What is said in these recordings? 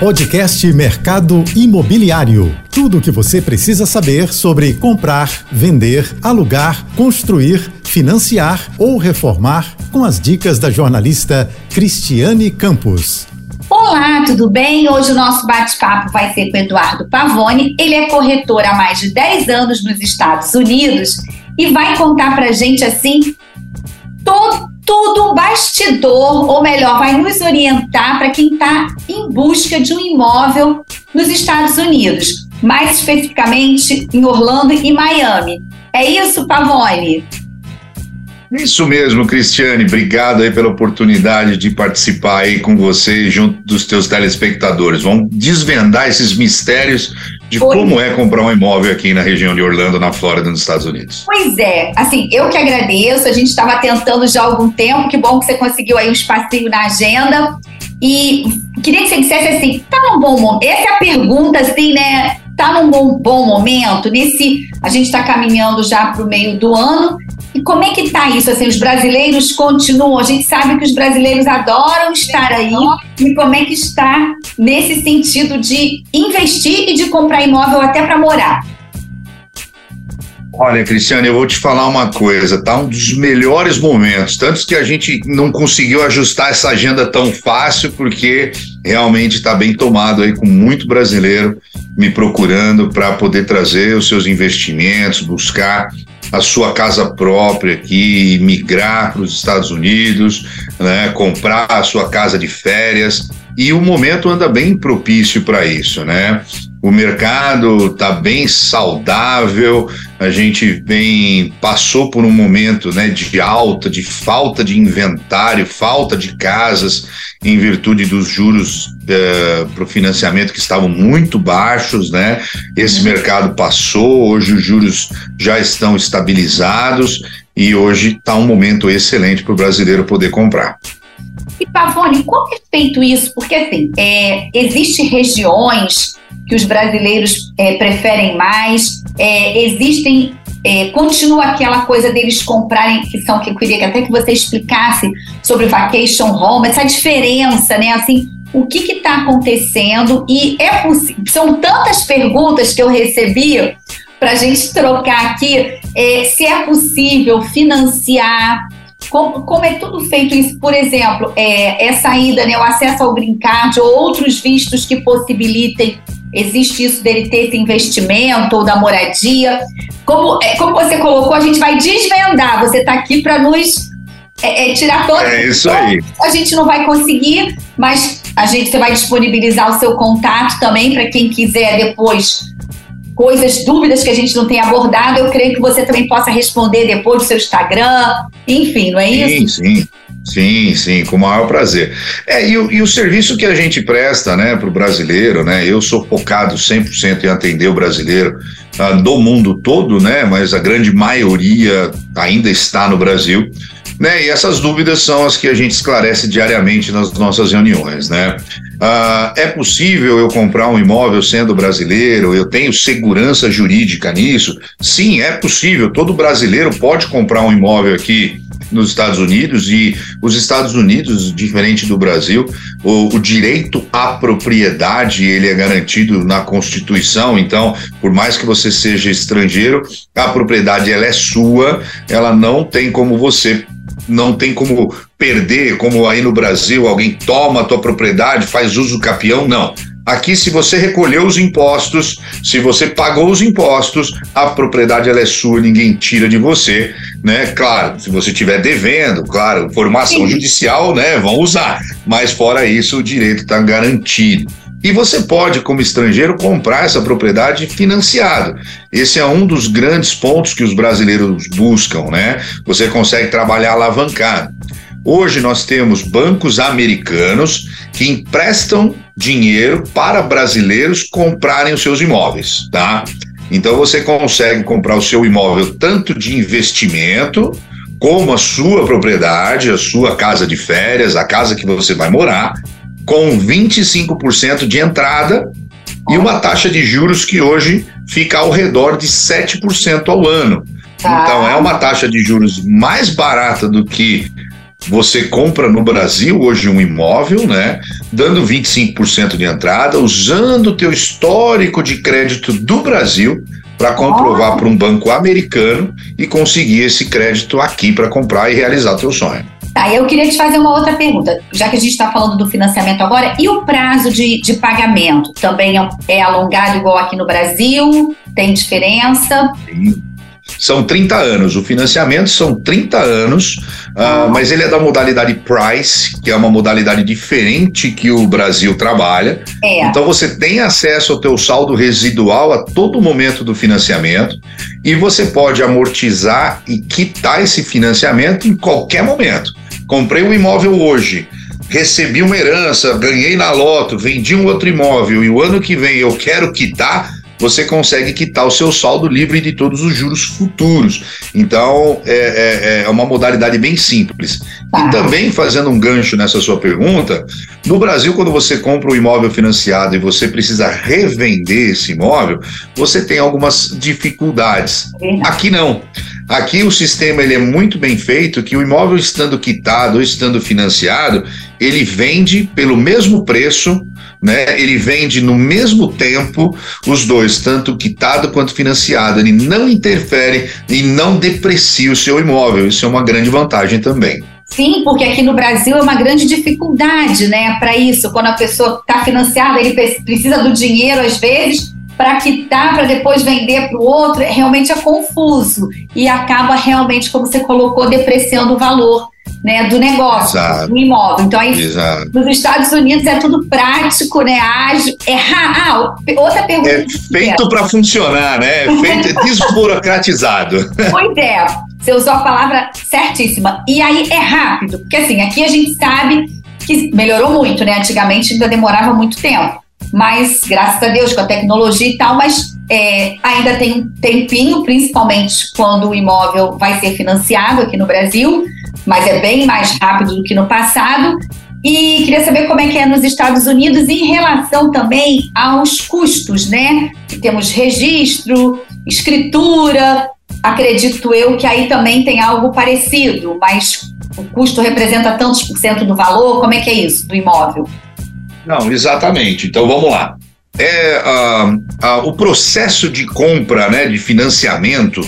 Podcast Mercado Imobiliário. Tudo o que você precisa saber sobre comprar, vender, alugar, construir, financiar ou reformar com as dicas da jornalista Cristiane Campos. Olá, tudo bem? Hoje o nosso bate-papo vai ser com Eduardo Pavone. Ele é corretor há mais de 10 anos nos Estados Unidos e vai contar pra gente assim todo tudo bastidor, ou melhor, vai nos orientar para quem está em busca de um imóvel nos Estados Unidos, mais especificamente em Orlando e Miami. É isso, Pavone? Isso mesmo, Cristiane. Obrigado aí pela oportunidade de participar aí com você junto dos teus telespectadores. Vamos desvendar esses mistérios de como é comprar um imóvel aqui na região de Orlando, na Flórida, nos Estados Unidos. Pois é, assim, eu que agradeço. A gente estava tentando já há algum tempo. Que bom que você conseguiu aí um espacinho na agenda. E queria que você dissesse assim, tá num bom momento? Essa é a pergunta, assim, né? Tá num bom, bom momento? Nesse, a gente está caminhando já para o meio do ano e como é que está isso? Assim, os brasileiros continuam, a gente sabe que os brasileiros adoram estar aí. E como é que está nesse sentido de investir e de comprar imóvel até para morar? Olha, Cristiane, eu vou te falar uma coisa, tá? Um dos melhores momentos, tanto que a gente não conseguiu ajustar essa agenda tão fácil, porque realmente está bem tomado aí com muito brasileiro me procurando para poder trazer os seus investimentos, buscar a sua casa própria aqui, migrar para os Estados Unidos, né, comprar a sua casa de férias. E o momento anda bem propício para isso, né? O mercado está bem saudável, a gente vem passou por um momento né, de alta, de falta de inventário, falta de casas, em virtude dos juros uh, eh, para o financiamento que estavam muito baixos, né? Esse uhum. mercado passou, hoje os juros já estão estabilizados e hoje está um momento excelente para o brasileiro poder comprar. E Pavone, como é feito isso? Porque assim, é, existem regiões que os brasileiros é, preferem mais, é, existem é, continua aquela coisa deles comprarem, que são que eu queria até que você explicasse sobre vacation home, essa diferença, né? Assim, o que está acontecendo e é são tantas perguntas que eu recebi para a gente trocar aqui é, se é possível financiar como, como, é tudo feito isso, por exemplo, é, essa ida, né, o acesso ao green card ou outros vistos que possibilitem Existe isso dele ter esse investimento ou da moradia. Como, é, como você colocou, a gente vai desvendar. Você está aqui para nos é, é, tirar todo. É isso aí. A gente não vai conseguir, mas a gente você vai disponibilizar o seu contato também para quem quiser depois coisas, dúvidas que a gente não tem abordado. Eu creio que você também possa responder depois do seu Instagram. Enfim, não é isso? Sim, sim. Sim, sim, com o maior prazer. É, e o, e o serviço que a gente presta né, para o brasileiro, né? Eu sou focado 100% em atender o brasileiro uh, do mundo todo, né? Mas a grande maioria ainda está no Brasil. Né, e essas dúvidas são as que a gente esclarece diariamente nas nossas reuniões, né? Uh, é possível eu comprar um imóvel sendo brasileiro? Eu tenho segurança jurídica nisso? Sim, é possível. Todo brasileiro pode comprar um imóvel aqui nos Estados Unidos e os Estados Unidos, diferente do Brasil, o, o, direito à propriedade ele é garantido na Constituição. Então, por mais que você seja estrangeiro, a propriedade ela é sua, ela não tem como você não tem como perder, como aí no Brasil alguém toma a tua propriedade, faz uso capião, não. Aqui, se você recolheu os impostos, se você pagou os impostos, a propriedade ela é sua, ninguém tira de você, né? Claro, se você estiver devendo, claro, formação Sim. judicial, né? Vão usar, mas fora isso, o direito está garantido. E você pode, como estrangeiro, comprar essa propriedade financiado. Esse é um dos grandes pontos que os brasileiros buscam, né? Você consegue trabalhar alavancado. Hoje nós temos bancos americanos que emprestam dinheiro para brasileiros comprarem os seus imóveis, tá? Então você consegue comprar o seu imóvel tanto de investimento como a sua propriedade, a sua casa de férias, a casa que você vai morar, com 25% de entrada e uma taxa de juros que hoje fica ao redor de 7% ao ano. Tá. Então é uma taxa de juros mais barata do que você compra no Brasil hoje um imóvel, né, dando 25% de entrada, usando o teu histórico de crédito do Brasil para comprovar oh. para um banco americano e conseguir esse crédito aqui para comprar e realizar teu sonho. Tá, eu queria te fazer uma outra pergunta, já que a gente está falando do financiamento agora, e o prazo de, de pagamento também é, é alongado igual aqui no Brasil? Tem diferença? Sim. São 30 anos. O financiamento são 30 anos, uh, mas ele é da modalidade Price, que é uma modalidade diferente que o Brasil trabalha. É. Então você tem acesso ao teu saldo residual a todo momento do financiamento e você pode amortizar e quitar esse financiamento em qualquer momento. Comprei um imóvel hoje, recebi uma herança, ganhei na loto, vendi um outro imóvel e o ano que vem eu quero quitar, você consegue quitar o seu saldo livre de todos os juros futuros. Então, é, é, é uma modalidade bem simples. Tá. E também, fazendo um gancho nessa sua pergunta, no Brasil, quando você compra um imóvel financiado e você precisa revender esse imóvel, você tem algumas dificuldades. Aqui não. Aqui o sistema ele é muito bem feito, que o imóvel estando quitado ou estando financiado, ele vende pelo mesmo preço né? Ele vende no mesmo tempo os dois, tanto quitado quanto financiado. Ele não interfere e não deprecia o seu imóvel. Isso é uma grande vantagem também. Sim, porque aqui no Brasil é uma grande dificuldade, né, para isso. Quando a pessoa está financiada, ele precisa do dinheiro às vezes para quitar, para depois vender para o outro, realmente é confuso e acaba realmente, como você colocou, depreciando o valor né, do negócio, Exato. do imóvel. Então, aí, Exato. nos Estados Unidos é tudo prático, né, ágil. É ah, outra pergunta. É feito para funcionar, né? É feito, é desburocratizado. Pois é, você usou a palavra certíssima. E aí é rápido, porque assim, aqui a gente sabe que melhorou muito, né? Antigamente ainda demorava muito tempo. Mas, graças a Deus, com a tecnologia e tal, mas é, ainda tem um tempinho, principalmente quando o imóvel vai ser financiado aqui no Brasil mas é bem mais rápido do que no passado. E queria saber como é que é nos Estados Unidos em relação também aos custos, né? Temos registro, escritura, acredito eu que aí também tem algo parecido, mas o custo representa tantos por cento do valor, como é que é isso, do imóvel? Não, exatamente. Então vamos lá. É, uh, uh, o processo de compra, né, de financiamento,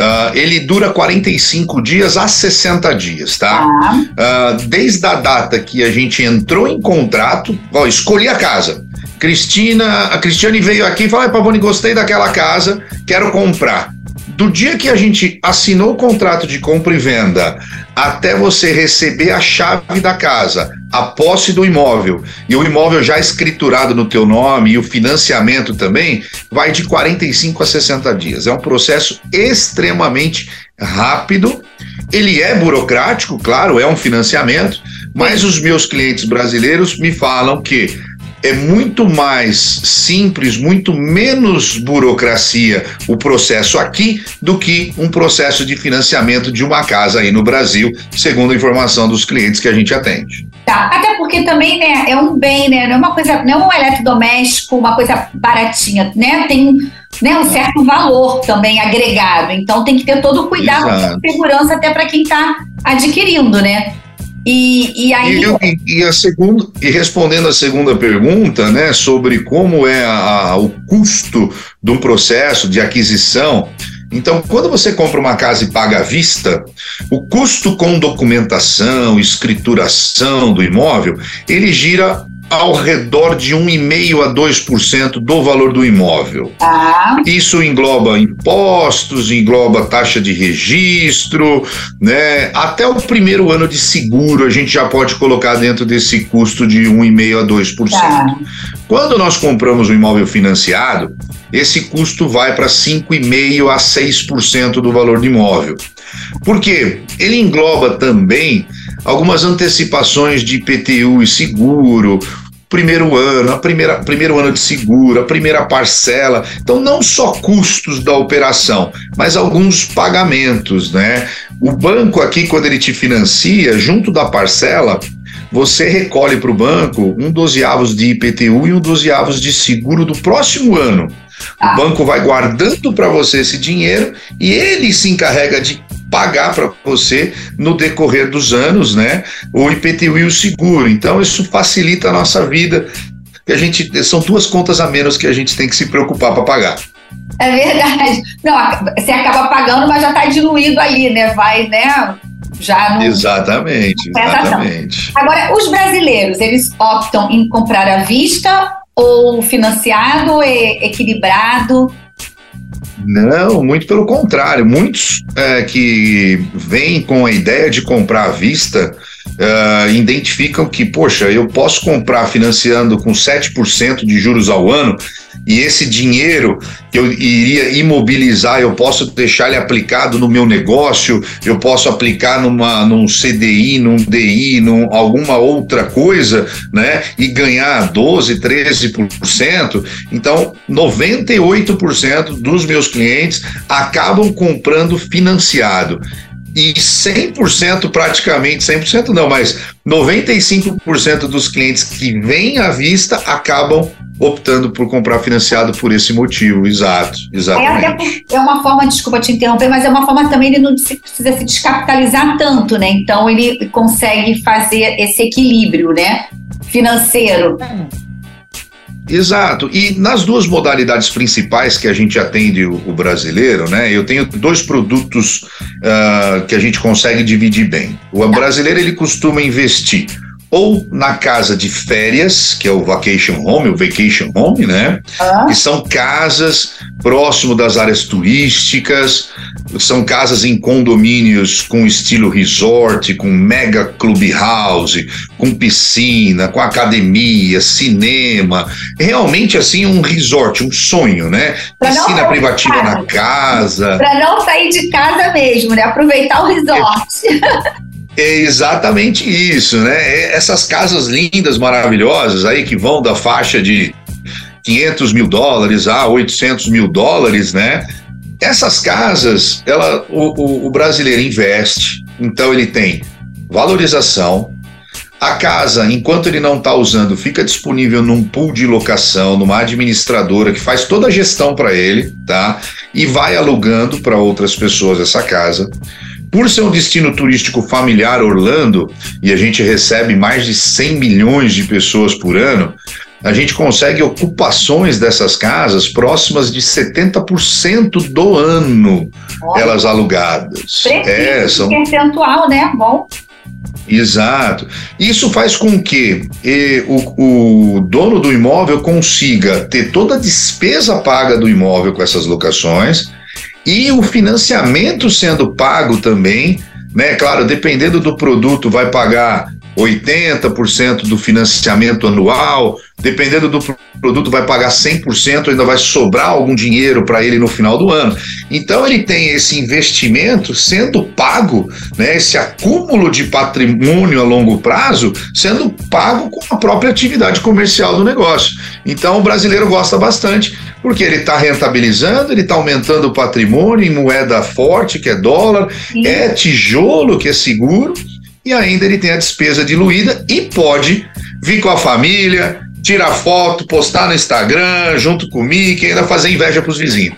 Uh, ele dura 45 dias a 60 dias, tá? Uh, desde a data que a gente entrou em contrato, ó, escolhi a casa. Cristina, a Cristiane veio aqui e falou: Pavone, gostei daquela casa, quero comprar do dia que a gente assinou o contrato de compra e venda até você receber a chave da casa, a posse do imóvel e o imóvel já escriturado no teu nome e o financiamento também, vai de 45 a 60 dias. É um processo extremamente rápido. Ele é burocrático, claro, é um financiamento, mas os meus clientes brasileiros me falam que é muito mais simples, muito menos burocracia o processo aqui do que um processo de financiamento de uma casa aí no Brasil, segundo a informação dos clientes que a gente atende. Tá, até porque também, né, é um bem, né, não é uma coisa, não é um eletrodoméstico, uma coisa baratinha, né, tem né, um certo valor também agregado, então tem que ter todo o cuidado, Exato. segurança até para quem está adquirindo, né. E, e aí. E, e, a segunda, e respondendo a segunda pergunta, né, sobre como é a, o custo de um processo de aquisição. Então, quando você compra uma casa e paga à vista, o custo com documentação, escrituração do imóvel, ele gira ao redor de 1,5% a 2% do valor do imóvel. Ah. Isso engloba impostos, engloba taxa de registro, né? Até o primeiro ano de seguro a gente já pode colocar dentro desse custo de 1,5% a 2%. Ah. Quando nós compramos um imóvel financiado, esse custo vai para 5,5% a 6% do valor do imóvel. Por quê? Ele engloba também algumas antecipações de IPTU e seguro, primeiro ano, a primeira primeiro ano de seguro, a primeira parcela. Então, não só custos da operação, mas alguns pagamentos, né? O banco aqui, quando ele te financia, junto da parcela, você recolhe para o banco um dozeavos de IPTU e um dozeavos de seguro do próximo ano. O ah. banco vai guardando para você esse dinheiro e ele se encarrega de pagar para você no decorrer dos anos, né? O IPTU e o seguro. Então isso facilita a nossa vida. Que a gente são duas contas a menos que a gente tem que se preocupar para pagar. É verdade. Não, você acaba pagando, mas já está diluído ali, né? Vai, né? Já no, exatamente, exatamente. Agora, os brasileiros, eles optam em comprar à vista ou financiado, e equilibrado? Não, muito pelo contrário. Muitos é, que vêm com a ideia de comprar à vista uh, identificam que, poxa, eu posso comprar financiando com 7% de juros ao ano e esse dinheiro que eu iria imobilizar, eu posso deixar ele aplicado no meu negócio, eu posso aplicar numa, num CDI, num DI, num alguma outra coisa, né? E ganhar 12, 13%. Então, 98% dos meus clientes acabam comprando financiado e 100% praticamente, 100% não, mas 95% dos clientes que vêm à vista acabam optando por comprar financiado por esse motivo, exato, exatamente. É, é uma forma, desculpa te interromper, mas é uma forma também ele não precisa se descapitalizar tanto, né? Então ele consegue fazer esse equilíbrio, né? Financeiro. Exato. E nas duas modalidades principais que a gente atende o, o brasileiro, né? Eu tenho dois produtos uh, que a gente consegue dividir bem. O brasileiro ele costuma investir ou na casa de férias, que é o vacation home, o vacation home, né? Ah. Que são casas próximo das áreas turísticas, são casas em condomínios com estilo resort, com mega clubhouse, com piscina, com academia, cinema, realmente assim um resort, um sonho, né? Piscina privativa na casa. Para não sair de casa mesmo, né? Aproveitar o resort. É. É exatamente isso, né? É essas casas lindas, maravilhosas aí que vão da faixa de 500 mil dólares a 800 mil dólares, né? Essas casas, ela, o, o, o brasileiro investe, então ele tem valorização, a casa, enquanto ele não está usando, fica disponível num pool de locação, numa administradora que faz toda a gestão para ele, tá? E vai alugando para outras pessoas essa casa. Por ser um destino turístico familiar, Orlando, e a gente recebe mais de 100 milhões de pessoas por ano, a gente consegue ocupações dessas casas próximas de 70% do ano, Olha. elas alugadas. é, são... percentual, né? Bom. Exato. Isso faz com que e, o, o, dono do imóvel consiga ter toda a despesa paga do imóvel com essas locações e o financiamento sendo pago também, né? Claro, dependendo do produto, vai pagar 80% do financiamento anual, dependendo do produto, vai pagar 100%, ainda vai sobrar algum dinheiro para ele no final do ano. Então, ele tem esse investimento sendo pago, né, esse acúmulo de patrimônio a longo prazo sendo pago com a própria atividade comercial do negócio. Então, o brasileiro gosta bastante, porque ele está rentabilizando, ele está aumentando o patrimônio em moeda forte, que é dólar, Sim. é tijolo, que é seguro e ainda ele tem a despesa diluída e pode vir com a família, tirar foto, postar no Instagram, junto comigo, e ainda fazer inveja para os vizinhos.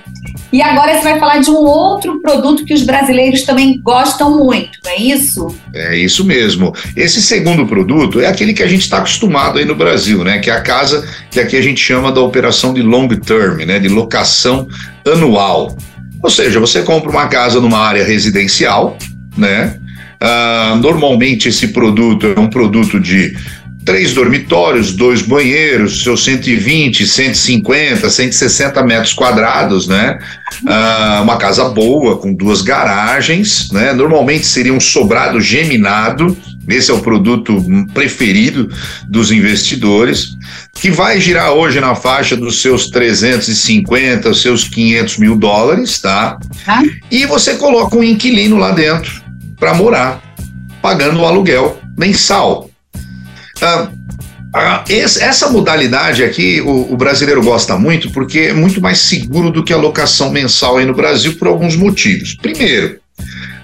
E agora você vai falar de um outro produto que os brasileiros também gostam muito, não é isso? É isso mesmo. Esse segundo produto é aquele que a gente está acostumado aí no Brasil, né? Que é a casa que aqui a gente chama da operação de long term, né? De locação anual. Ou seja, você compra uma casa numa área residencial, né? Ah, normalmente esse produto é um produto de três dormitórios, dois banheiros, seus 120, 150, 160 metros quadrados, né? Ah, uma casa boa, com duas garagens, né? Normalmente seria um sobrado geminado, esse é o produto preferido dos investidores, que vai girar hoje na faixa dos seus 350, seus 500 mil dólares, tá? Ah. E você coloca um inquilino lá dentro para morar, pagando o aluguel mensal. Ah, ah, essa modalidade aqui o, o, brasileiro gosta muito porque é muito mais seguro do que a locação mensal aí no Brasil por alguns motivos. Primeiro,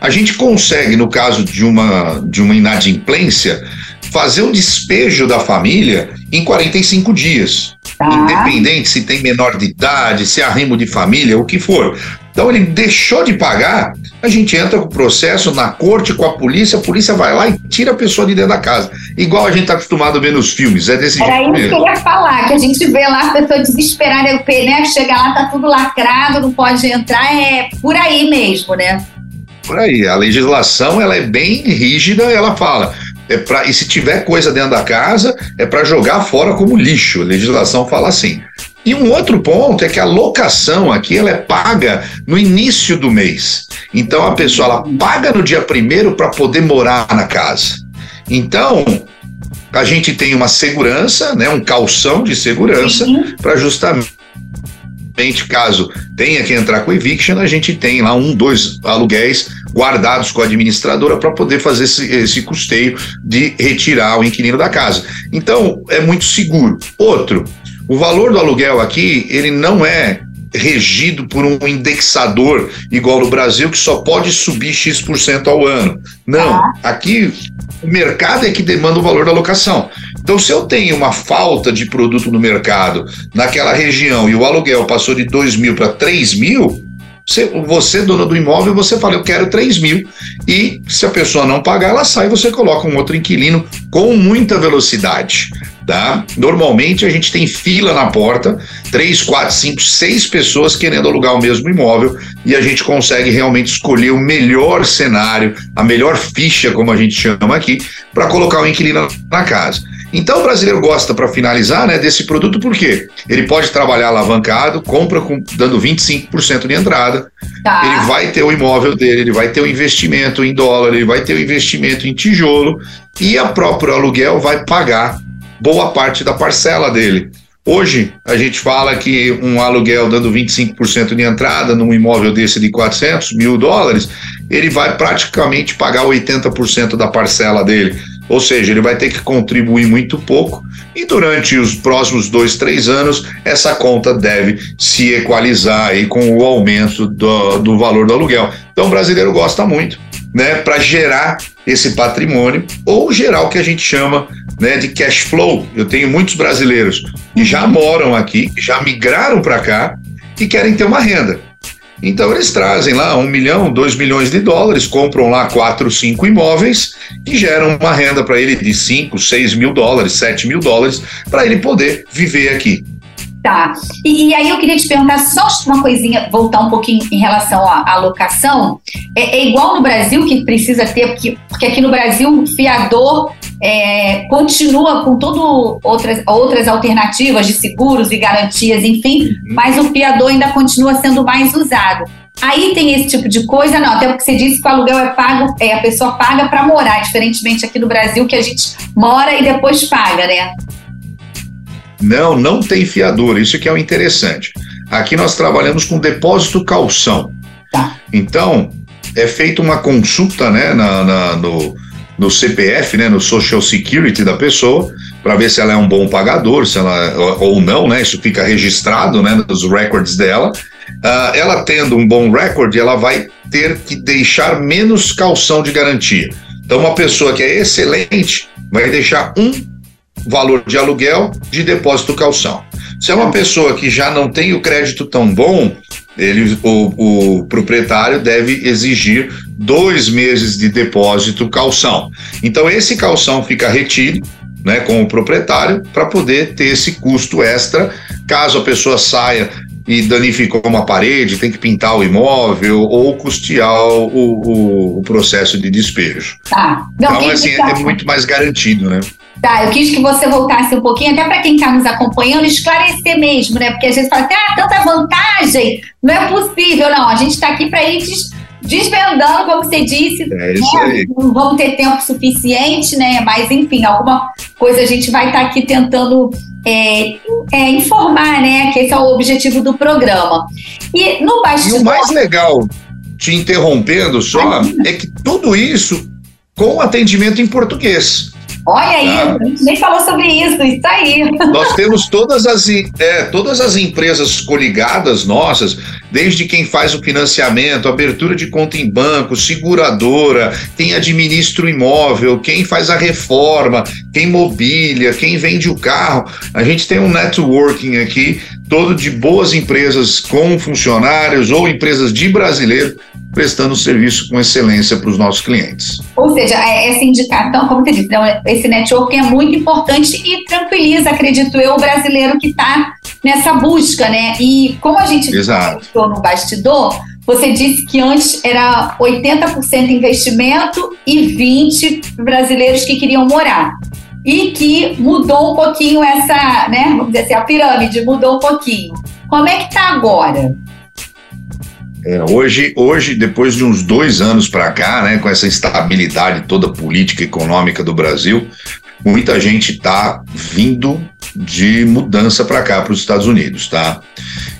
a gente consegue, no caso de uma, de uma inadimplência, fazer o despejo da família em 45 dias. Tá. Independente se tem menor de idade, se é arrimo de família, o que for. Então ele deixou de pagar, a gente entra com o processo na corte com a polícia, a polícia vai lá e tira a pessoa de dentro da casa. Igual a gente está acostumado a ver nos filmes, é desse Era jeito. Era isso que eu ia falar, que a gente vê lá a pessoa desesperada, o né? Chega lá, tá tudo lacrado, não pode entrar, é por aí mesmo, né? Por aí. A legislação ela é bem rígida, ela fala. É pra, e se tiver coisa dentro da casa, é para jogar fora como lixo. A legislação fala assim. E um outro ponto é que a locação aqui ela é paga no início do mês. Então a pessoa ela paga no dia primeiro para poder morar na casa. Então a gente tem uma segurança, né, um calção de segurança para justamente caso tenha que entrar com eviction, a gente tem lá um, dois aluguéis guardados com a administradora para poder fazer esse, esse custeio de retirar o inquilino da casa. Então, é muito seguro. Outro, o valor do aluguel aqui, ele não é regido por um indexador igual no Brasil que só pode subir X% ao ano. Não, ah. aqui o mercado é que demanda o valor da locação. Então, se eu tenho uma falta de produto no mercado naquela região e o aluguel passou de 2 mil para 3 mil, você, dono do imóvel, você fala, eu quero 3 mil. E se a pessoa não pagar, ela sai, você coloca um outro inquilino com muita velocidade. Tá? Normalmente a gente tem fila na porta, três, quatro, cinco, seis pessoas querendo alugar o mesmo imóvel e a gente consegue realmente escolher o melhor cenário, a melhor ficha, como a gente chama aqui, para colocar o inquilino na casa. Então o brasileiro gosta, para finalizar, né, desse produto porque ele pode trabalhar alavancado, compra com, dando 25% de entrada, tá. ele vai ter o imóvel dele, ele vai ter o investimento em dólar, ele vai ter o investimento em tijolo e a próprio aluguel vai pagar boa parte da parcela dele. Hoje, a gente fala que um aluguel dando 25% de entrada num imóvel desse de 400 mil dólares, ele vai praticamente pagar 80% da parcela dele. Ou seja, ele vai ter que contribuir muito pouco e durante os próximos dois, três anos, essa conta deve se equalizar aí com o aumento do, do valor do aluguel. Então, o brasileiro gosta muito, né, para gerar esse patrimônio ou gerar o que a gente chama né, de cash flow. Eu tenho muitos brasileiros que já moram aqui, já migraram para cá e querem ter uma renda. Então eles trazem lá um milhão, dois milhões de dólares, compram lá quatro, cinco imóveis e geram uma renda para ele de cinco, seis mil dólares, sete mil dólares, para ele poder viver aqui. Tá. E, e, aí eu queria te perguntar só uma coisinha, voltar um pouquinho em relação à, à locação. É, é, igual no Brasil que precisa ter, porque, porque aqui no Brasil o fiador é, continua com todas outras, outras alternativas de seguros e garantias, enfim, uhum. mas o fiador ainda continua sendo mais usado. Aí tem esse tipo de coisa, não, até porque você disse que o aluguel é pago, é, a pessoa paga para morar, diferentemente aqui no Brasil, que a gente mora e depois paga, né? Não, não tem fiador, isso que é o interessante. Aqui nós trabalhamos com depósito calção. Tá. Então, é feita uma consulta né, na, na, no, no CPF, né, no Social Security da pessoa, para ver se ela é um bom pagador, se ela ou não, né? Isso fica registrado, né, nos records dela. Uh, ela tendo um bom recorde, ela vai ter que deixar menos calção de garantia. Então, uma pessoa que é excelente vai deixar um valor de aluguel de depósito calção. Se é uma pessoa que já não tem o crédito tão bom, ele, o, o proprietário deve exigir dois meses de depósito calção. Então esse calção fica retido né, com o proprietário para poder ter esse custo extra caso a pessoa saia e danificou uma parede, tem que pintar o imóvel ou custear o, o, o processo de despejo. Tá. Não, então, assim, é muito mais garantido, né? Tá, eu quis que você voltasse um pouquinho, até para quem está nos acompanhando, esclarecer mesmo, né? Porque a gente fala assim, ah, tanta vantagem, não é possível. Não, a gente está aqui para ir des desvendando, como você disse. É isso né? aí. Não vamos ter tempo suficiente, né? Mas, enfim, alguma coisa a gente vai estar tá aqui tentando é, é, informar, né? Que esse é o objetivo do programa. E no bastidor... E o mais legal, te interrompendo só, é que tudo isso com atendimento em português. Olha aí, tá? a gente nem falou sobre isso, isso aí. Nós temos todas as, é, todas as empresas coligadas nossas, desde quem faz o financiamento, abertura de conta em banco, seguradora, quem administra o imóvel, quem faz a reforma, quem mobília, quem vende o carro. A gente tem um networking aqui, todo de boas empresas com funcionários ou empresas de brasileiro prestando serviço com excelência para os nossos clientes. Ou seja, é, essa indicação, como você disse, então, esse network é muito importante e tranquiliza, acredito eu, o brasileiro que está nessa busca, né? E como a gente falou no bastidor, você disse que antes era 80% investimento e 20% brasileiros que queriam morar. E que mudou um pouquinho essa, né? Vamos dizer assim, a pirâmide mudou um pouquinho. Como é que está agora? É, hoje, hoje, depois de uns dois anos para cá, né, com essa instabilidade toda política e econômica do Brasil, muita gente está vindo de mudança para cá, para os Estados Unidos, tá?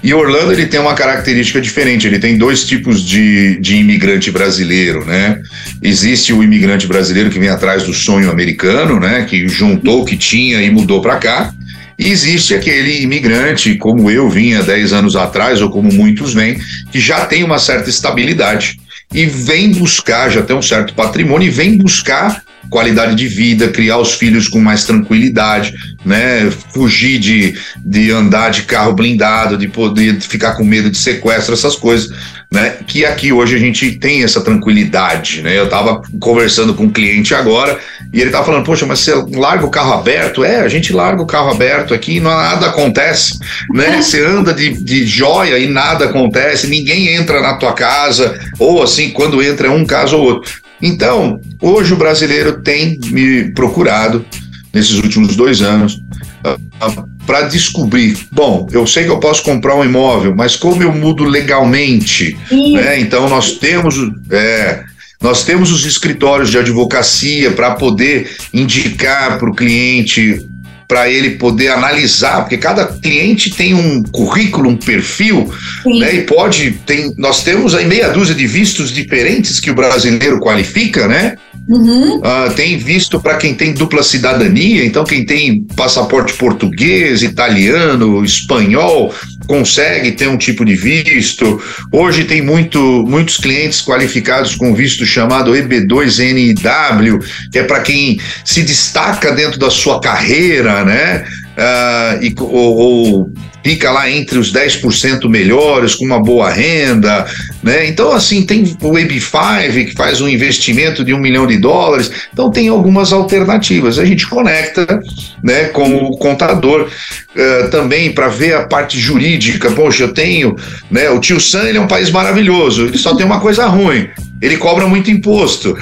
E Orlando ele tem uma característica diferente. Ele tem dois tipos de, de imigrante brasileiro, né? Existe o imigrante brasileiro que vem atrás do sonho americano, né? Que juntou o que tinha e mudou para cá. E existe aquele imigrante, como eu vinha 10 anos atrás, ou como muitos vêm, que já tem uma certa estabilidade e vem buscar, já tem um certo patrimônio, e vem buscar qualidade de vida, criar os filhos com mais tranquilidade, né? Fugir de, de andar de carro blindado, de poder ficar com medo de sequestro, essas coisas, né? Que aqui hoje a gente tem essa tranquilidade, né? Eu estava conversando com um cliente agora e ele estava falando, poxa, mas você larga o carro aberto? É, a gente larga o carro aberto aqui e nada acontece, né? Você anda de, de joia e nada acontece, ninguém entra na tua casa, ou assim, quando entra é um caso ou outro. Então, hoje o brasileiro tem me procurado nesses últimos dois anos uh, para descobrir, bom, eu sei que eu posso comprar um imóvel, mas como eu mudo legalmente? Né? Então nós temos, é, nós temos os escritórios de advocacia para poder indicar para o cliente para ele poder analisar, porque cada cliente tem um currículo, um perfil, né? E pode, tem, nós temos aí meia dúzia de vistos diferentes que o brasileiro qualifica, né? Uhum. Uh, tem visto para quem tem dupla cidadania, então quem tem passaporte português, italiano, espanhol, consegue ter um tipo de visto. Hoje tem muito, muitos clientes qualificados com visto chamado EB2NIW, que é para quem se destaca dentro da sua carreira, né? Uh, e, ou, ou fica lá entre os 10% melhores, com uma boa renda, né? Então, assim, tem o AB5, que faz um investimento de um milhão de dólares, então tem algumas alternativas. A gente conecta né, com o contador uh, também para ver a parte jurídica. Poxa, eu tenho, né? O tio Sam ele é um país maravilhoso, ele só tem uma coisa ruim, ele cobra muito imposto.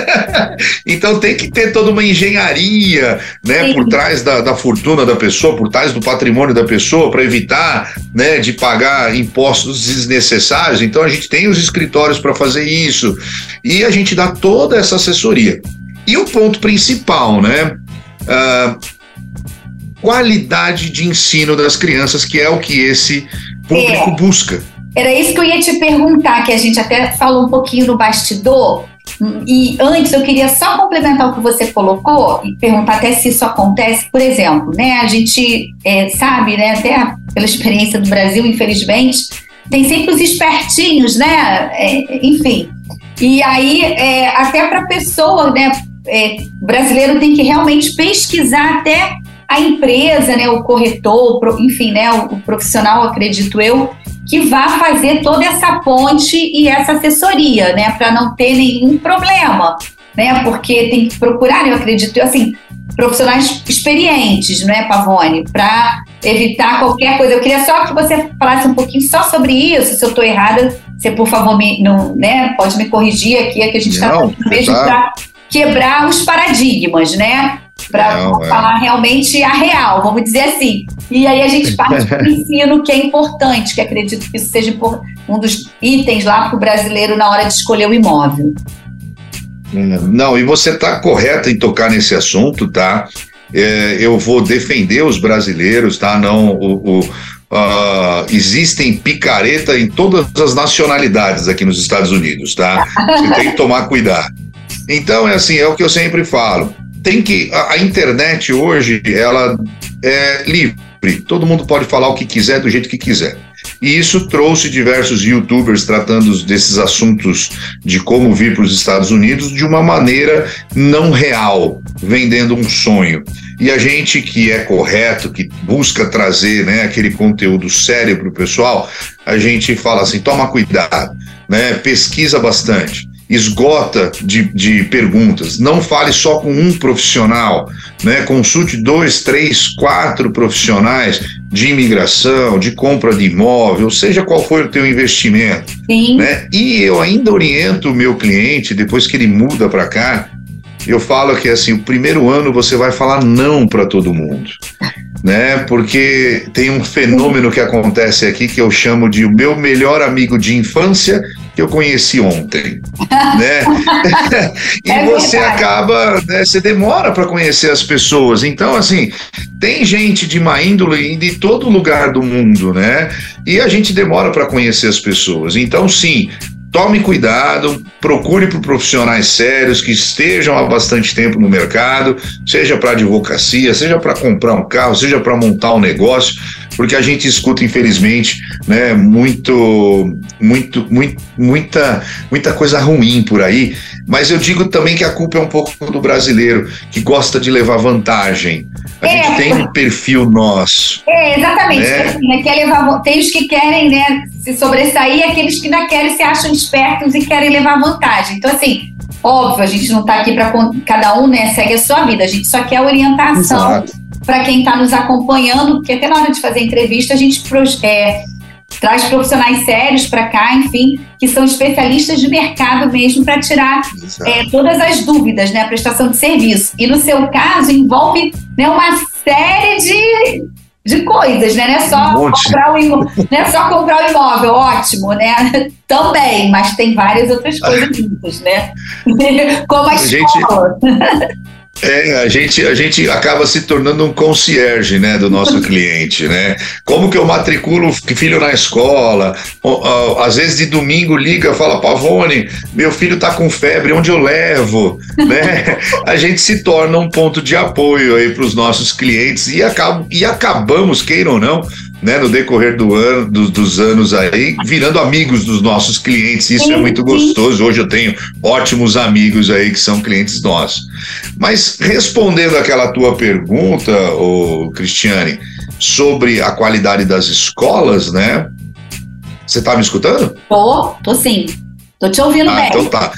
então tem que ter toda uma engenharia né, por trás da, da, fortuna da pessoa, por trás do patrimônio da pessoa, para evitar né, de pagar impostos desnecessários. Então a gente tem os escritórios para fazer isso e a gente dá toda essa assessoria. E o ponto principal, né? Uh, qualidade de ensino das crianças, que é o que esse público é. busca. Era isso que eu ia te perguntar, que a gente até falou um pouquinho no bastidor, e antes eu queria só complementar o que você colocou e perguntar até se isso acontece, por exemplo, né? A gente é, sabe, né, até pela experiência do Brasil, infelizmente, tem sempre os espertinhos, né? É, enfim. E aí, é, até para a pessoa, né? É, brasileiro tem que realmente pesquisar até a empresa, né? O corretor, enfim, né? O profissional, acredito eu, que vá fazer toda essa ponte e essa assessoria, né, para não ter nenhum problema, né, porque tem que procurar, eu acredito, assim, profissionais experientes, não é, Pavone, para evitar qualquer coisa. Eu queria só que você falasse um pouquinho só sobre isso, se eu estou errada, você por favor me, não, né, pode me corrigir aqui, é que a gente está mesmo para quebrar os paradigmas, né? Para é. falar realmente a real, vamos dizer assim. E aí a gente parte para o ensino, que é importante, que acredito que isso seja um dos itens lá para o brasileiro na hora de escolher o imóvel. É, não, e você está correta em tocar nesse assunto, tá? É, eu vou defender os brasileiros, tá? Não, o, o uh, existem picareta em todas as nacionalidades aqui nos Estados Unidos, tá? Você tem que tomar cuidado. Então é assim, é o que eu sempre falo tem que. A, a, internet hoje, ela é livre. Todo mundo pode falar o que quiser, do jeito que quiser. E isso trouxe diversos youtubers tratando desses assuntos de como vir para os Estados Unidos de uma maneira não real, vendendo um sonho. E a gente que é correto, que busca trazer né, aquele conteúdo sério para o pessoal, a gente fala assim: toma cuidado, né, pesquisa bastante esgota de, de perguntas. Não fale só com um profissional, né? Consulte dois, três, quatro profissionais de imigração, de compra de imóvel, seja qual for o teu investimento. Sim. Né? E eu ainda oriento o meu cliente, depois que ele muda para cá, eu falo que assim, o primeiro ano você vai falar não para todo mundo. Né? Porque tem um fenômeno que acontece aqui que eu chamo de o meu melhor amigo de infância que eu conheci ontem, né? e é você acaba, né, você demora para conhecer as pessoas. Então, assim, tem gente de má índole de todo lugar do mundo, né? E a gente demora para conhecer as pessoas. Então, sim, tome cuidado, procure por profissionais sérios que estejam há bastante tempo no mercado, seja para advocacia, seja para comprar um carro, seja para montar um negócio, porque a gente escuta, infelizmente, né, muito, muito, muito, muita, muita coisa ruim por aí. Mas eu digo também que a culpa é um pouco do brasileiro, que gosta de levar vantagem. A é, gente tem um perfil nosso. É, exatamente. Né? Assim, né, quer levar, tem os que querem né, se sobressair e aqueles que ainda querem, se acham espertos e querem levar vantagem. Então, assim, óbvio, a gente não está aqui para cada um né, segue a sua vida, a gente só quer orientação para quem está nos acompanhando, porque até na hora de fazer entrevista a gente é, traz profissionais sérios para cá, enfim, que são especialistas de mercado mesmo para tirar é, todas as dúvidas, né, a prestação de serviço. E no seu caso envolve né, uma série de, de coisas, né? Não é só, um comprar o imóvel, não é só comprar o imóvel, ótimo, né? Também, mas tem várias outras coisas juntas, né? Como a, a escola. Gente... É, a gente, a gente acaba se tornando um concierge, né, do nosso cliente, né? Como que eu matriculo filho na escola? Às vezes de domingo liga, fala, Pavone, meu filho tá com febre, onde eu levo? né? A gente se torna um ponto de apoio aí para os nossos clientes e, acaba, e acabamos, queiram ou não, né, no decorrer do ano, do, dos anos aí, virando amigos dos nossos clientes. Isso sim, é muito gostoso. Hoje eu tenho ótimos amigos aí que são clientes nossos. Mas respondendo aquela tua pergunta, ô, Cristiane, sobre a qualidade das escolas, né? Você está me escutando? Tô, tô sim. Tô te ouvindo ah, bem. Então tá.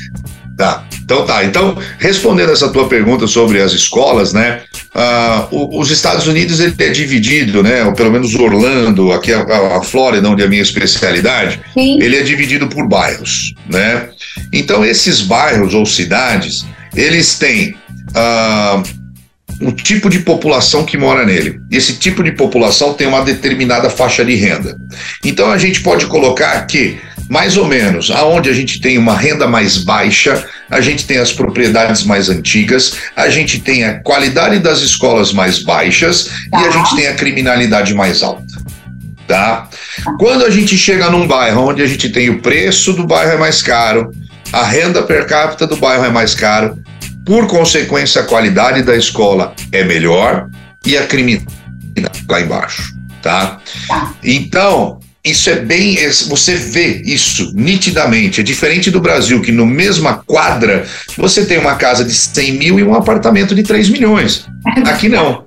Tá. Então tá. Então, respondendo essa tua pergunta sobre as escolas, né? Uh, os Estados Unidos ele é dividido, né? Ou pelo menos Orlando, aqui a, a Flórida, onde é a minha especialidade, Sim. ele é dividido por bairros, né? Então esses bairros ou cidades, eles têm uh, um tipo de população que mora nele. Esse tipo de população tem uma determinada faixa de renda. Então a gente pode colocar que mais ou menos, aonde a gente tem uma renda mais baixa, a gente tem as propriedades mais antigas, a gente tem a qualidade das escolas mais baixas tá. e a gente tem a criminalidade mais alta. Tá? Quando a gente chega num bairro onde a gente tem o preço do bairro é mais caro, a renda per capita do bairro é mais caro, por consequência a qualidade da escola é melhor e a criminalidade lá embaixo, tá? tá. Então, isso é bem. Você vê isso nitidamente. É diferente do Brasil, que no mesma quadra você tem uma casa de 100 mil e um apartamento de 3 milhões. Aqui não.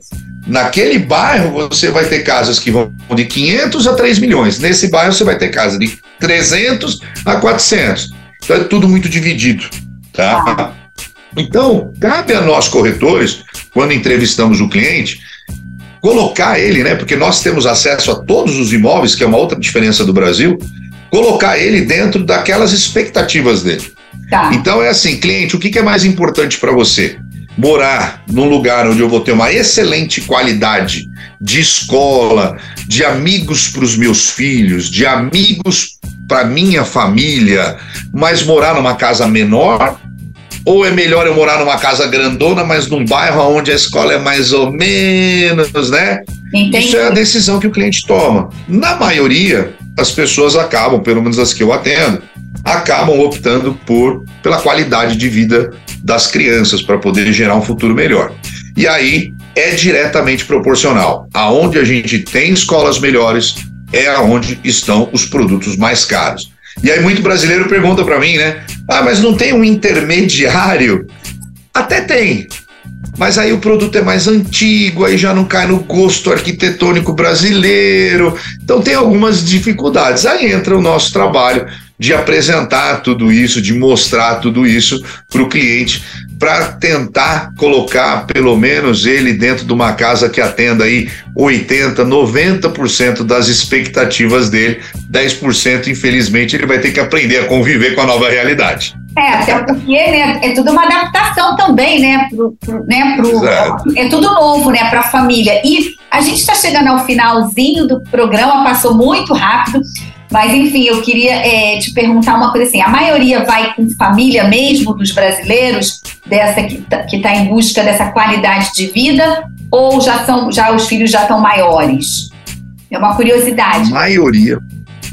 Naquele bairro você vai ter casas que vão de 500 a 3 milhões. Nesse bairro você vai ter casa de 300 a 400. Então é tudo muito dividido. Tá? Então, cabe a nós corretores, quando entrevistamos o cliente, colocar ele, né? Porque nós temos acesso a todos os imóveis, que é uma outra diferença do Brasil, colocar ele dentro daquelas expectativas dele. Tá. Então é assim, cliente, o que é mais importante para você? Morar num lugar onde eu vou ter uma excelente qualidade de escola, de amigos para os meus filhos, de amigos para minha família, mas morar numa casa menor ou é melhor eu morar numa casa grandona, mas num bairro onde a escola é mais ou menos, né? Entendi. Isso é a decisão que o cliente toma. Na maioria, as pessoas acabam, pelo menos as que eu atendo, acabam optando por pela qualidade de vida das crianças para poder gerar um futuro melhor. E aí é diretamente proporcional. Aonde a gente tem escolas melhores é aonde estão os produtos mais caros. E aí muito brasileiro pergunta para mim, né? Ah, mas não tem um intermediário? Até tem, mas aí o produto é mais antigo, aí já não cai no gosto arquitetônico brasileiro. Então tem algumas dificuldades. Aí entra o nosso trabalho de apresentar tudo isso, de mostrar tudo isso para o cliente, para tentar colocar pelo menos ele dentro de uma casa que atenda aí 80, 90% das expectativas dele, 10% infelizmente ele vai ter que aprender a conviver com a nova realidade. É, até porque né, é tudo uma adaptação também, né? Pro, pro, né pro, é tudo novo, né, para a família. E a gente está chegando ao finalzinho do programa, passou muito rápido. Mas, enfim, eu queria é, te perguntar uma coisa assim: a maioria vai com família mesmo dos brasileiros, dessa que está tá em busca dessa qualidade de vida, ou já são, já os filhos já estão maiores? É uma curiosidade. A maioria.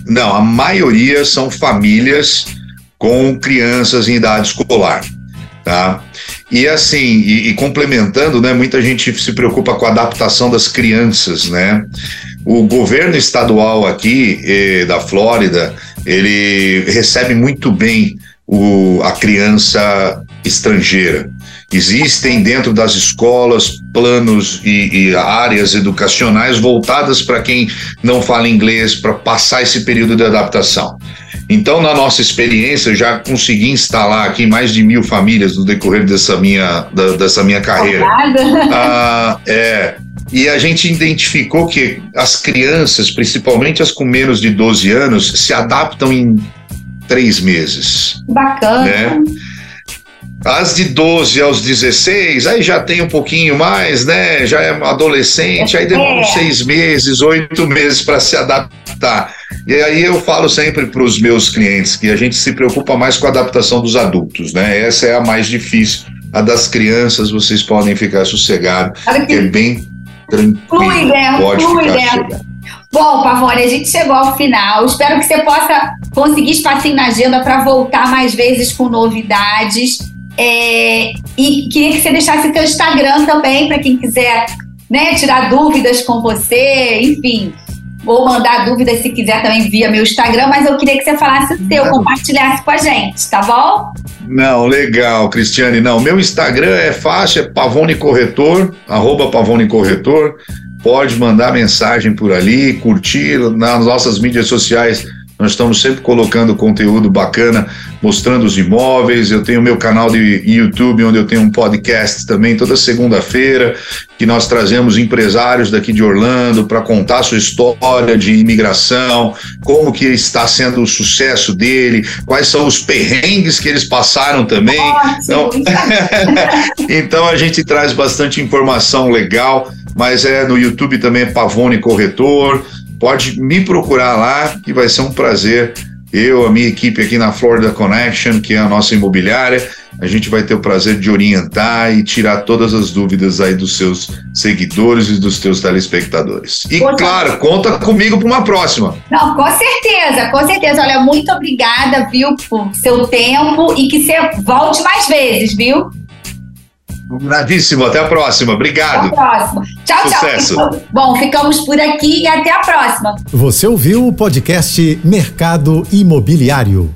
Não, a maioria são famílias com crianças em idade escolar, tá? E assim, e, e, complementando, né, muita gente se preocupa com a adaptação das crianças, né? O governo estadual aqui eh, da Flórida, ele recebe muito bem o, a criança estrangeira. Existem dentro das escolas planos e, e áreas educacionais voltadas para quem não fala inglês, para passar esse período de adaptação. Então, na nossa experiência, já consegui instalar aqui mais de mil famílias no decorrer dessa minha, da, dessa minha carreira. Ah, é, e a gente identificou que as crianças, principalmente as com menos de 12 anos, se adaptam em três meses. Bacana. Né? As de 12 aos 16, aí já tem um pouquinho mais, né? Já é adolescente, aí demora é. seis meses, oito meses para se adaptar. E aí eu falo sempre para os meus clientes que a gente se preocupa mais com a adaptação dos adultos, né? Essa é a mais difícil. A das crianças, vocês podem ficar sossegados, que é bem tranquilo. Flui, né? Pode Flui, ficar né? Bom, Pavone, a gente chegou ao final. Espero que você possa conseguir espacinho na agenda para voltar mais vezes com novidades. É, e queria que você deixasse seu Instagram também para quem quiser né, tirar dúvidas com você, enfim. Vou mandar dúvidas se quiser também via meu Instagram, mas eu queria que você falasse o seu, compartilhasse com a gente, tá bom? Não, legal, Cristiane. Não, meu Instagram é fácil, é Pavone Corretor, arroba Pavone Corretor. Pode mandar mensagem por ali, curtir nas nossas mídias sociais nós estamos sempre colocando conteúdo bacana, mostrando os imóveis. Eu tenho meu canal de YouTube, onde eu tenho um podcast também toda segunda-feira, que nós trazemos empresários daqui de Orlando para contar sua história de imigração, como que está sendo o sucesso dele, quais são os perrengues que eles passaram também. Então, então a gente traz bastante informação legal, mas é no YouTube também é Pavone Corretor pode me procurar lá, que vai ser um prazer. Eu, a minha equipe aqui na Florida Connection, que é a nossa imobiliária, a gente vai ter o prazer de orientar e tirar todas as dúvidas aí dos seus seguidores e dos seus telespectadores. E Poxa. claro, conta comigo para uma próxima. Não, com certeza, com certeza. Olha, muito obrigada, viu, por seu tempo e que você volte mais vezes, viu? Combinadíssimo. Até a próxima. Obrigado. Até a próxima. Tchau, Sucesso. tchau. Bom, ficamos por aqui e até a próxima. Você ouviu o podcast Mercado Imobiliário.